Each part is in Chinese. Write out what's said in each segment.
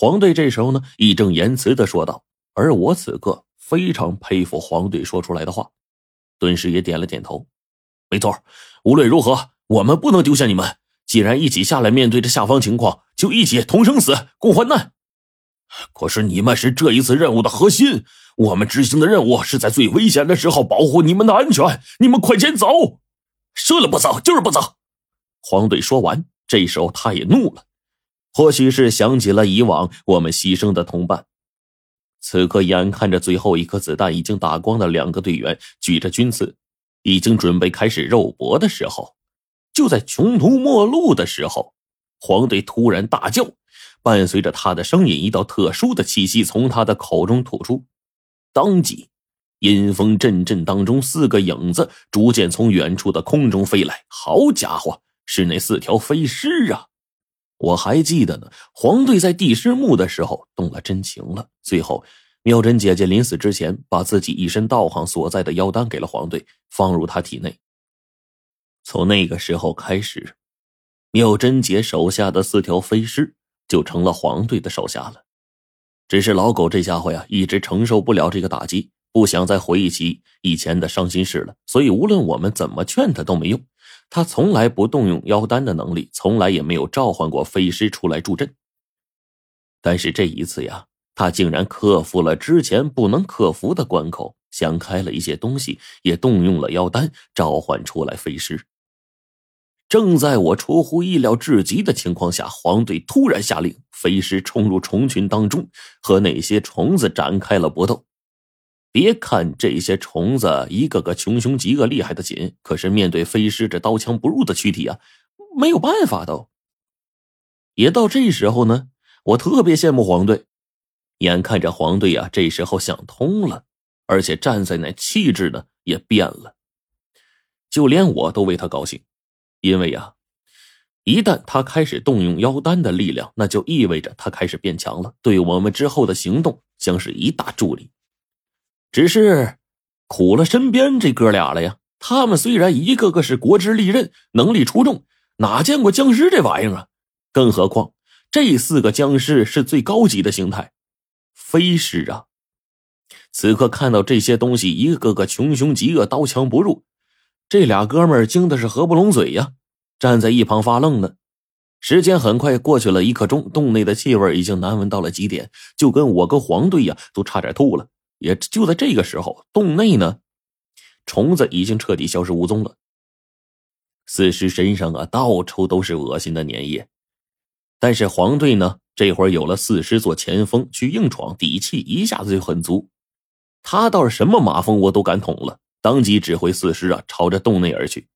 黄队这时候呢，义正言辞的说道。而我此刻非常佩服黄队说出来的话，顿时也点了点头。没错，无论如何，我们不能丢下你们。既然一起下来面对着下方情况，就一起同生死，共患难。可是你们是这一次任务的核心，我们执行的任务是在最危险的时候保护你们的安全。你们快点走！说了不走就是不走。黄队说完，这时候他也怒了，或许是想起了以往我们牺牲的同伴。此刻，眼看着最后一颗子弹已经打光的两个队员举着军刺，已经准备开始肉搏的时候，就在穷途末路的时候，黄队突然大叫，伴随着他的声音，一道特殊的气息从他的口中吐出，当即，阴风阵阵当中，四个影子逐渐从远处的空中飞来。好家伙，是那四条飞尸啊！我还记得呢，黄队在地师墓的时候动了真情了。最后，妙珍姐姐临死之前，把自己一身道行所在的妖丹给了黄队，放入他体内。从那个时候开始，妙珍姐手下的四条飞尸就成了黄队的手下了。只是老狗这家伙呀，一直承受不了这个打击，不想再回忆起以前的伤心事了。所以，无论我们怎么劝他都没用。他从来不动用妖丹的能力，从来也没有召唤过飞尸出来助阵。但是这一次呀，他竟然克服了之前不能克服的关口，想开了一些东西，也动用了妖丹召唤出来飞尸。正在我出乎意料至极的情况下，黄队突然下令，飞尸冲入虫群当中，和那些虫子展开了搏斗。别看这些虫子一个个穷凶极恶、厉害的紧，可是面对飞尸这刀枪不入的躯体啊，没有办法都。也到这时候呢，我特别羡慕黄队，眼看着黄队呀，这时候想通了，而且站在那气质呢也变了，就连我都为他高兴，因为呀，一旦他开始动用妖丹的力量，那就意味着他开始变强了，对我们之后的行动将是一大助力。只是苦了身边这哥俩了呀！他们虽然一个个是国之利刃，能力出众，哪见过僵尸这玩意儿啊？更何况这四个僵尸是最高级的形态，飞尸啊！此刻看到这些东西，一个个穷凶极恶，刀枪不入，这俩哥们儿惊的是合不拢嘴呀，站在一旁发愣呢。时间很快过去了一刻钟，洞内的气味已经难闻到了极点，就跟我跟黄队呀都差点吐了。也就在这个时候，洞内呢，虫子已经彻底消失无踪了。四尸身上啊，到处都是恶心的粘液。但是黄队呢，这会儿有了四尸做前锋去硬闯，底气一下子就很足。他倒是什么马蜂窝都敢捅了，当即指挥四尸啊，朝着洞内而去。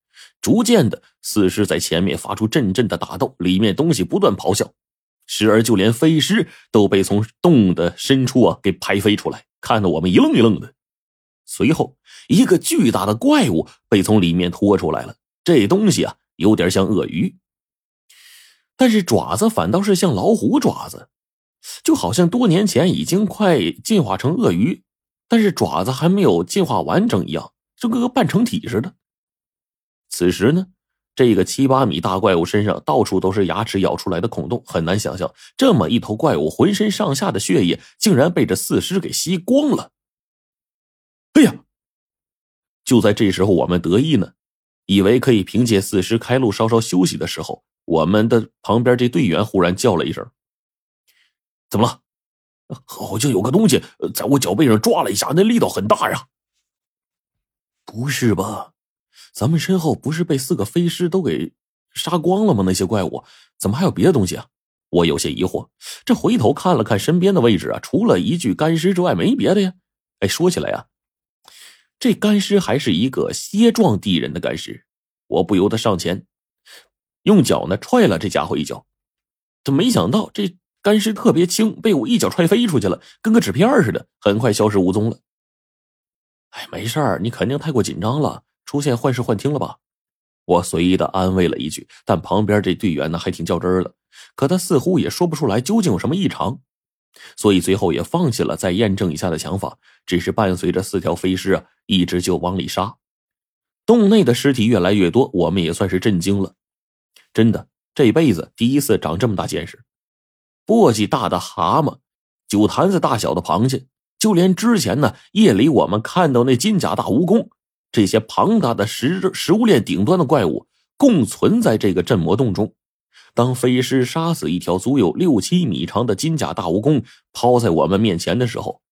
逐渐的，四尸在前面发出阵阵的打斗，里面东西不断咆哮，时而就连飞尸都被从洞的深处啊给拍飞出来。看得我们一愣一愣的，随后一个巨大的怪物被从里面拖出来了。这东西啊，有点像鳄鱼，但是爪子反倒是像老虎爪子，就好像多年前已经快进化成鳄鱼，但是爪子还没有进化完整一样，就跟个半成体似的。此时呢？这个七八米大怪物身上到处都是牙齿咬出来的孔洞，很难想象这么一头怪物浑身上下的血液竟然被这四尸给吸光了。哎呀！就在这时候，我们得意呢，以为可以凭借四尸开路，稍稍休息的时候，我们的旁边这队员忽然叫了一声：“怎么了？好像有个东西在我脚背上抓了一下，那力道很大呀！”不是吧？咱们身后不是被四个飞尸都给杀光了吗？那些怪物怎么还有别的东西啊？我有些疑惑。这回头看了看身边的位置啊，除了一具干尸之外，没别的呀。哎，说起来呀，这干尸还是一个蝎状地人的干尸。我不由得上前，用脚呢踹了这家伙一脚。这没想到这干尸特别轻，被我一脚踹飞出去了，跟个纸片似的，很快消失无踪了。哎，没事儿，你肯定太过紧张了。出现幻视幻听了吧？我随意的安慰了一句，但旁边这队员呢还挺较真儿的，可他似乎也说不出来究竟有什么异常，所以最后也放弃了再验证一下的想法，只是伴随着四条飞尸啊，一直就往里杀。洞内的尸体越来越多，我们也算是震惊了，真的这辈子第一次长这么大见识。簸箕大的蛤蟆，酒坛子大小的螃蟹，就连之前呢夜里我们看到那金甲大蜈蚣，这些庞大的食食物链顶端的怪物，共存在这个镇魔洞中。当飞狮杀死一条足有六七米长的金甲大蜈蚣，抛在我们面前的时候，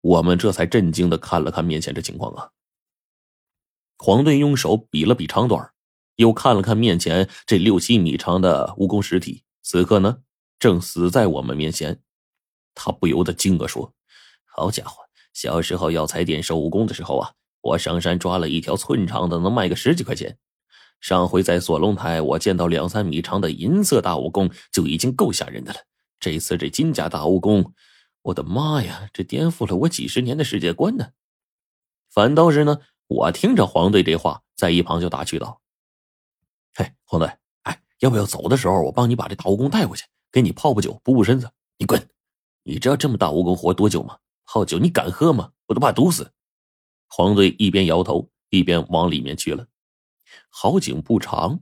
我们这才震惊的看了看面前这情况啊。黄队用手比了比长短，又看了看面前这六七米长的蜈蚣尸体，此刻呢正死在我们面前，他不由得惊愕说：“好家伙，小时候药材店收蜈蚣的时候啊，我上山抓了一条寸长的，能卖个十几块钱。”上回在锁龙台，我见到两三米长的银色大蜈蚣就已经够吓人的了。这次这金甲大蜈蚣，我的妈呀，这颠覆了我几十年的世界观呢！反倒是呢，我听着黄队这话，在一旁就打趣道：“嘿，黄队，哎，要不要走的时候我帮你把这大蜈蚣带回去，给你泡泡酒补补身子？你滚！你知道这么大蜈蚣活多久吗？泡酒你敢喝吗？我都怕毒死。”黄队一边摇头，一边往里面去了。好景不长，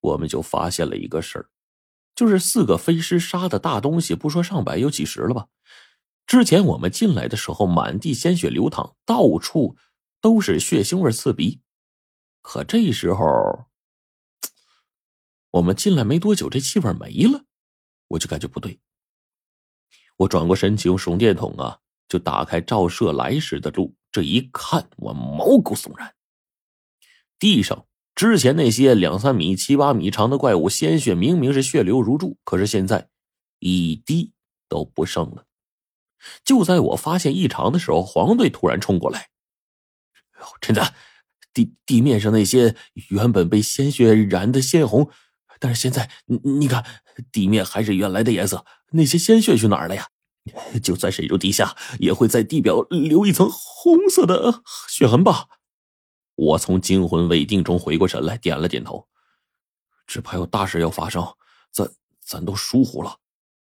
我们就发现了一个事儿，就是四个飞尸杀的大东西，不说上百，有几十了吧。之前我们进来的时候，满地鲜血流淌，到处都是血腥味刺鼻。可这时候，我们进来没多久，这气味没了，我就感觉不对。我转过身去，用手电筒啊，就打开照射来时的路。这一看，我毛骨悚然。地上之前那些两三米、七八米长的怪物，鲜血明明是血流如注，可是现在一滴都不剩了。就在我发现异常的时候，黄队突然冲过来：“陈子，地地面上那些原本被鲜血染的鲜红，但是现在你你看，地面还是原来的颜色，那些鲜血去哪儿了呀？就算深入地下，也会在地表留一层红色的血痕吧？”我从惊魂未定中回过神来，点了点头。只怕有大事要发生，咱咱都疏忽了。